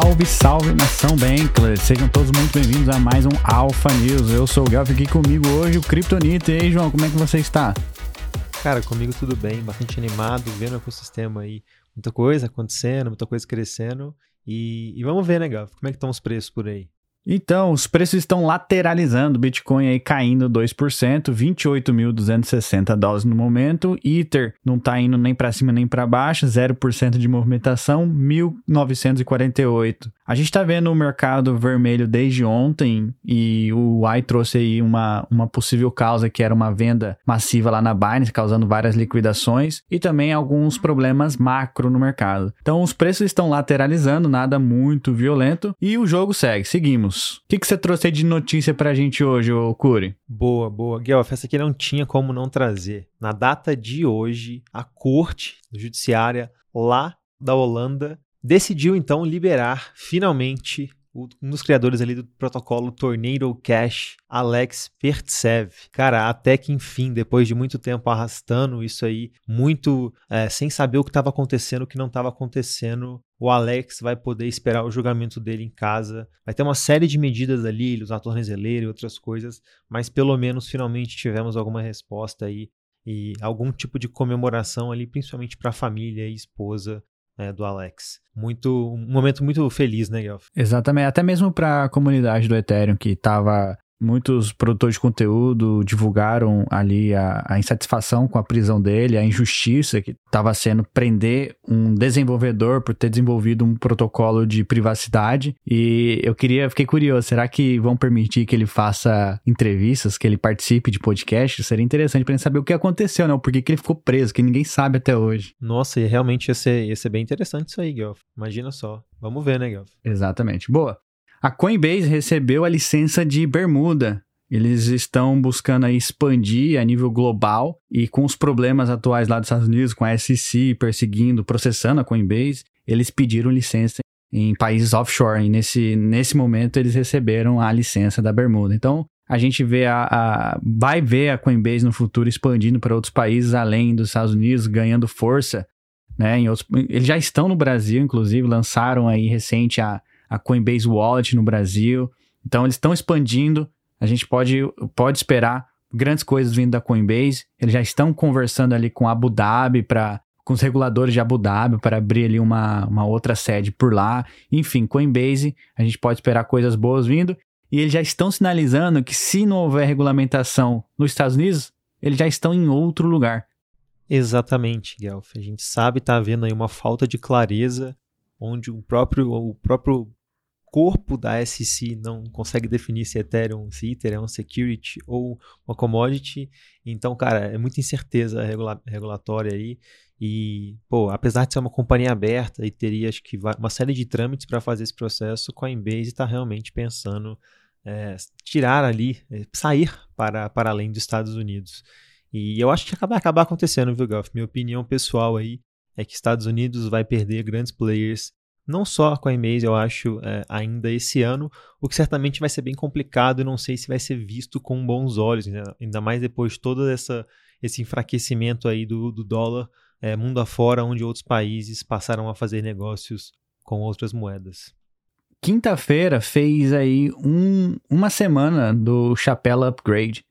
Salve, salve nação Bankless! Sejam todos muito bem-vindos a mais um Alpha News. Eu sou o Gelf aqui comigo hoje, o Kryptonite. E aí, João, como é que você está? Cara, comigo tudo bem, bastante animado, vendo o ecossistema aí. Muita coisa acontecendo, muita coisa crescendo. E, e vamos ver, né, Gelf? Como é que estão os preços por aí? Então, os preços estão lateralizando, Bitcoin aí caindo 2%, 28.260 dólares no momento, Ether não está indo nem para cima nem para baixo, 0% de movimentação, 1.948. A gente está vendo o mercado vermelho desde ontem e o Y trouxe aí uma, uma possível causa que era uma venda massiva lá na Binance, causando várias liquidações e também alguns problemas macro no mercado. Então, os preços estão lateralizando, nada muito violento e o jogo segue. Seguimos. O que, que você trouxe aí de notícia pra gente hoje, ô Curi? Boa, boa. Guelph, essa aqui não tinha como não trazer. Na data de hoje, a corte judiciária lá da Holanda decidiu então liberar finalmente um dos criadores ali do protocolo Tornado Cash, Alex Pertsev. Cara, até que enfim, depois de muito tempo arrastando isso aí, muito é, sem saber o que estava acontecendo, o que não estava acontecendo, o Alex vai poder esperar o julgamento dele em casa. Vai ter uma série de medidas ali, ele usar tornezeleira e outras coisas, mas pelo menos finalmente tivemos alguma resposta aí e algum tipo de comemoração ali, principalmente para a família e esposa né, do Alex. Muito, um momento muito feliz, né, Gelf? Exatamente, até mesmo para a comunidade do Ethereum que estava Muitos produtores de conteúdo divulgaram ali a, a, insatisfação com a prisão dele, a injustiça que estava sendo prender um desenvolvedor por ter desenvolvido um protocolo de privacidade. E eu queria, fiquei curioso, será que vão permitir que ele faça entrevistas, que ele participe de podcast? Seria interessante para gente saber o que aconteceu, né? Por que, que ele ficou preso, que ninguém sabe até hoje. Nossa, e realmente ia ser, ia ser bem interessante isso aí, Guelph. Imagina só. Vamos ver, né, Guelph? Exatamente. Boa. A Coinbase recebeu a licença de Bermuda. Eles estão buscando expandir a nível global e com os problemas atuais lá dos Estados Unidos, com a SEC perseguindo, processando a Coinbase, eles pediram licença em países offshore. E nesse, nesse momento eles receberam a licença da Bermuda. Então a gente vê a, a vai ver a Coinbase no futuro expandindo para outros países além dos Estados Unidos, ganhando força. Né, outros, eles já estão no Brasil, inclusive, lançaram aí recente a a Coinbase Wallet no Brasil. Então eles estão expandindo. A gente pode, pode esperar grandes coisas vindo da Coinbase. Eles já estão conversando ali com Abu Dhabi para com os reguladores de Abu Dhabi para abrir ali uma, uma outra sede por lá. Enfim, Coinbase, a gente pode esperar coisas boas vindo. E eles já estão sinalizando que se não houver regulamentação nos Estados Unidos, eles já estão em outro lugar. Exatamente, Guelph. A gente sabe, está havendo aí uma falta de clareza, onde o próprio, o próprio corpo da SEC não consegue definir se Ethereum, se Ether é um security ou uma commodity. Então, cara, é muita incerteza regula regulatória aí. E, pô, apesar de ser uma companhia aberta e teria, acho que, uma série de trâmites para fazer esse processo, Coinbase está realmente pensando é, tirar ali, é, sair para, para além dos Estados Unidos. E eu acho que vai acabar acontecendo, viu, Golf? Minha opinião pessoal aí é que Estados Unidos vai perder grandes players não só a Coinbase, eu acho, é, ainda esse ano, o que certamente vai ser bem complicado e não sei se vai ser visto com bons olhos, né? ainda mais depois de todo essa, esse enfraquecimento aí do, do dólar é, mundo afora, onde outros países passaram a fazer negócios com outras moedas. Quinta-feira fez aí um, uma semana do Chapela Upgrade.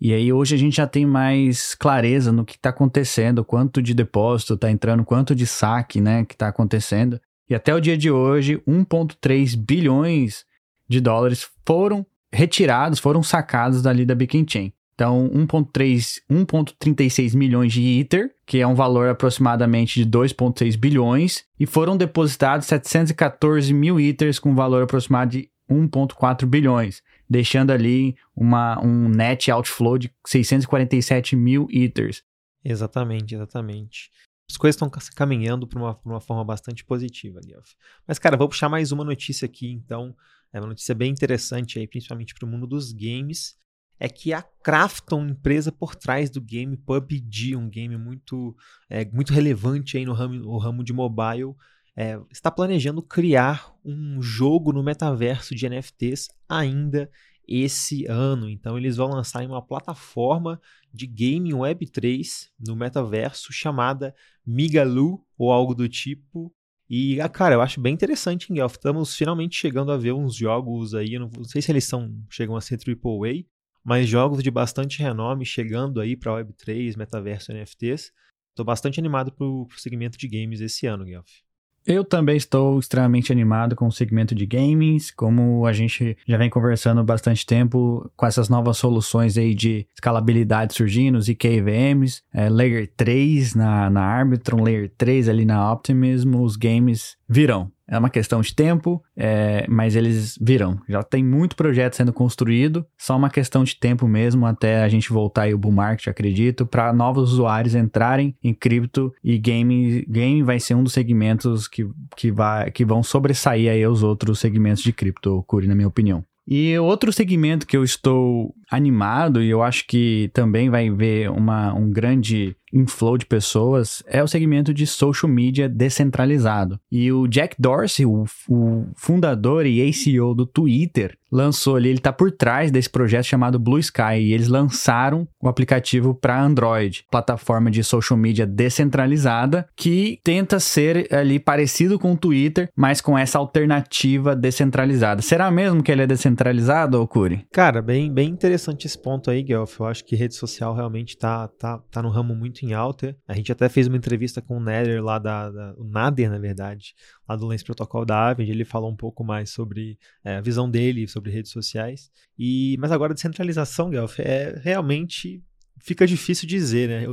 E aí hoje a gente já tem mais clareza no que está acontecendo, quanto de depósito está entrando, quanto de saque né, que está acontecendo. E até o dia de hoje, 1,3 bilhões de dólares foram retirados, foram sacados dali da Beacon Chain. Então, 1,3, 1,36 milhões de Ether, que é um valor aproximadamente de 2,6 bilhões, e foram depositados 714 mil Ethers com valor aproximado de 1,4 bilhões, deixando ali uma, um net outflow de 647 mil Ethers. Exatamente, exatamente as coisas estão caminhando para uma, uma, forma bastante positiva, Guelph. Mas, cara, vou puxar mais uma notícia aqui, então. É uma notícia bem interessante aí, principalmente para o mundo dos games. É que a Krafton, empresa por trás do game PUBG, um game muito, é, muito relevante aí no ramo, no ramo de mobile, é, está planejando criar um jogo no metaverso de NFTs ainda esse ano. Então eles vão lançar uma plataforma de game Web3 no metaverso chamada Migalu ou algo do tipo. E, ah, cara, eu acho bem interessante em Guelph. Estamos finalmente chegando a ver uns jogos aí, não, não sei se eles são chegam a ser AAA, mas jogos de bastante renome chegando aí para Web3, metaverso NFTs. Estou bastante animado para o segmento de games esse ano, Guelph. Eu também estou extremamente animado com o segmento de games, como a gente já vem conversando bastante tempo com essas novas soluções aí de escalabilidade surgindo, os IKVMs, é, Layer 3 na, na Arbitrum, Layer 3 ali na Optimism, os games virão. É uma questão de tempo, é, mas eles virão. Já tem muito projeto sendo construído, só uma questão de tempo mesmo até a gente voltar aí o bull market, acredito, para novos usuários entrarem em cripto e game, game vai ser um dos segmentos que, que, vai, que vão sobressair aí os outros segmentos de cripto, Curi, na minha opinião. E outro segmento que eu estou animado e eu acho que também vai ver uma, um grande inflow de pessoas é o segmento de social media descentralizado. E o Jack Dorsey, o, o fundador e ACO do Twitter, lançou ali, ele está por trás desse projeto chamado Blue Sky e eles lançaram o aplicativo para Android, plataforma de social media descentralizada que tenta ser ali parecido com o Twitter, mas com essa alternativa descentralizada. Será mesmo que ele é descentralizado, Okuri? Cara, bem, bem interessante esse ponto aí, Guelph. Eu acho que rede social realmente tá, tá, tá no ramo muito em alta. A gente até fez uma entrevista com o Nader lá da, da o Nader, na verdade, lá do Lens Protocol da Avid. Ele falou um pouco mais sobre é, a visão dele sobre redes sociais. E mas agora descentralização, Guelph, é realmente fica difícil dizer, né?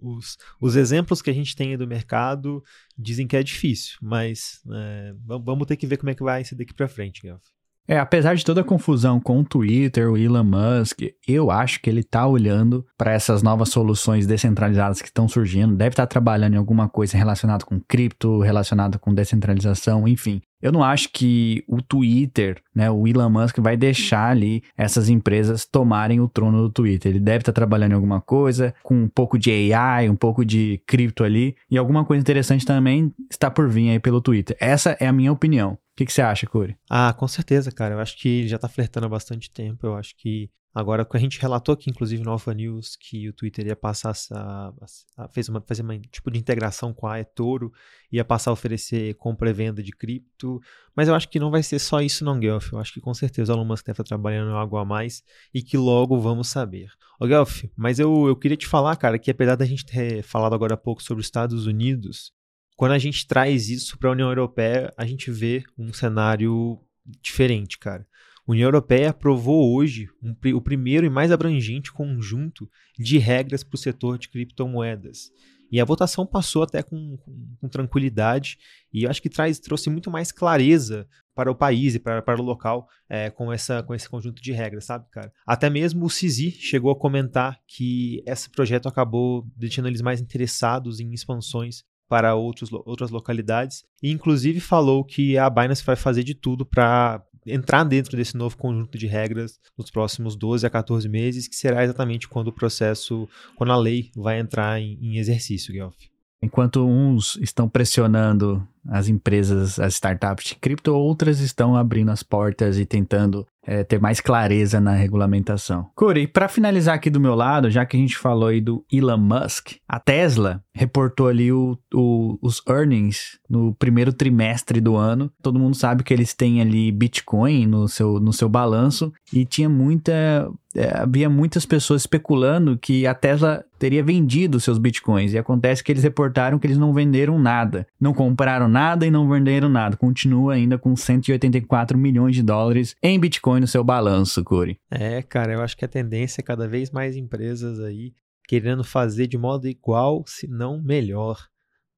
Os, os exemplos que a gente tem do mercado dizem que é difícil, mas é, vamos ter que ver como é que vai ser daqui para frente, Guelph. É, apesar de toda a confusão com o Twitter, o Elon Musk, eu acho que ele está olhando para essas novas soluções descentralizadas que estão surgindo, deve estar tá trabalhando em alguma coisa relacionada com cripto, relacionada com descentralização, enfim. Eu não acho que o Twitter, né, o Elon Musk vai deixar ali essas empresas tomarem o trono do Twitter. Ele deve estar tá trabalhando em alguma coisa, com um pouco de AI, um pouco de cripto ali, e alguma coisa interessante também está por vir aí pelo Twitter. Essa é a minha opinião. O que, que, você acha, Corey? Ah, com certeza, cara. Eu acho que ele já tá flertando há bastante tempo. Eu acho que agora, a gente relatou aqui, inclusive, no Alpha News, que o Twitter ia passar a, a, fez uma, fazer uma tipo de integração com a eToro, ia passar a oferecer compra e venda de cripto. Mas eu acho que não vai ser só isso, não, Guelph. Eu acho que com certeza o Elon Musk deve estar trabalhando algo a mais e que logo vamos saber. Ô, Guelph, mas eu, eu queria te falar, cara, que apesar da gente ter falado agora há pouco sobre os Estados Unidos, quando a gente traz isso para a União Europeia, a gente vê um cenário diferente, cara. A União Europeia aprovou hoje um, o primeiro e mais abrangente conjunto de regras para o setor de criptomoedas. E a votação passou até com, com, com, tranquilidade e eu acho que traz, trouxe muito mais clareza para o país e para, para o local é, com, essa, com esse conjunto de regras, sabe, cara? Até mesmo o CISI chegou a comentar que esse projeto acabou deixando eles mais interessados em expansões para outros, outras localidades. E inclusive falou que a Binance vai fazer de tudo para entrar dentro desse novo conjunto de regras nos próximos 12 a 14 meses, que será exatamente quando o processo, quando a lei vai entrar em, em exercício, Guelph. Enquanto uns estão pressionando as empresas, as startups de cripto, outras estão abrindo as portas e tentando é, ter mais clareza na regulamentação. Corey, para finalizar aqui do meu lado, já que a gente falou aí do Elon Musk, a Tesla reportou ali o, o, os earnings no primeiro trimestre do ano. Todo mundo sabe que eles têm ali Bitcoin no seu, no seu balanço e tinha muita. É, havia muitas pessoas especulando que a Tesla teria vendido seus bitcoins. E acontece que eles reportaram que eles não venderam nada. Não compraram nada e não venderam nada. Continua ainda com 184 milhões de dólares em bitcoin no seu balanço, Corey. É, cara, eu acho que a tendência é cada vez mais empresas aí querendo fazer de modo igual, se não melhor.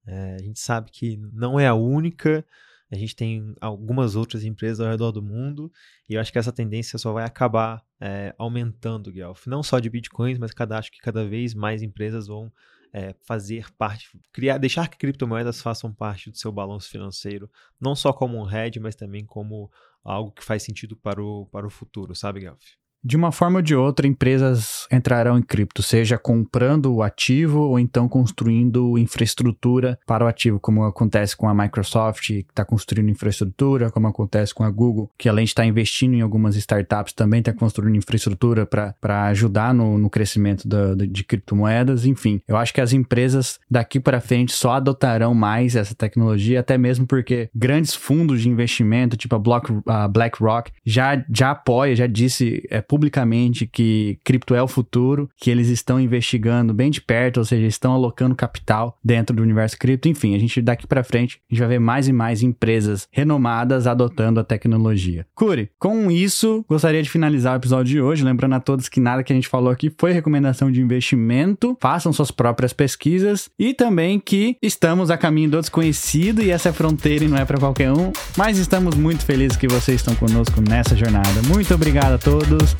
É, a gente sabe que não é a única, a gente tem algumas outras empresas ao redor do mundo e eu acho que essa tendência só vai acabar é, aumentando, Guelph. Não só de bitcoins, mas cada, acho que cada vez mais empresas vão é, fazer parte, criar, deixar que criptomoedas façam parte do seu balanço financeiro, não só como um hedge, mas também como algo que faz sentido para o, para o futuro, sabe, Guelph? De uma forma ou de outra, empresas entrarão em cripto, seja comprando o ativo ou então construindo infraestrutura para o ativo, como acontece com a Microsoft, que está construindo infraestrutura, como acontece com a Google, que além de estar tá investindo em algumas startups, também está construindo infraestrutura para ajudar no, no crescimento da, de criptomoedas. Enfim, eu acho que as empresas daqui para frente só adotarão mais essa tecnologia, até mesmo porque grandes fundos de investimento, tipo a, Block, a BlackRock, já, já apoia, já disse é, publicamente que cripto é o futuro, que eles estão investigando bem de perto, ou seja, estão alocando capital dentro do universo cripto. Enfim, a gente daqui para frente, a gente vai ver mais e mais empresas renomadas adotando a tecnologia. Curi, com isso, gostaria de finalizar o episódio de hoje, lembrando a todos que nada que a gente falou aqui foi recomendação de investimento, façam suas próprias pesquisas e também que estamos a caminho do desconhecido e essa é fronteira não é para qualquer um, mas estamos muito felizes que vocês estão conosco nessa jornada. Muito obrigado a todos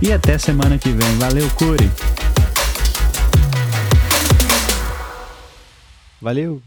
e até semana que vem. Valeu, Curi! Valeu!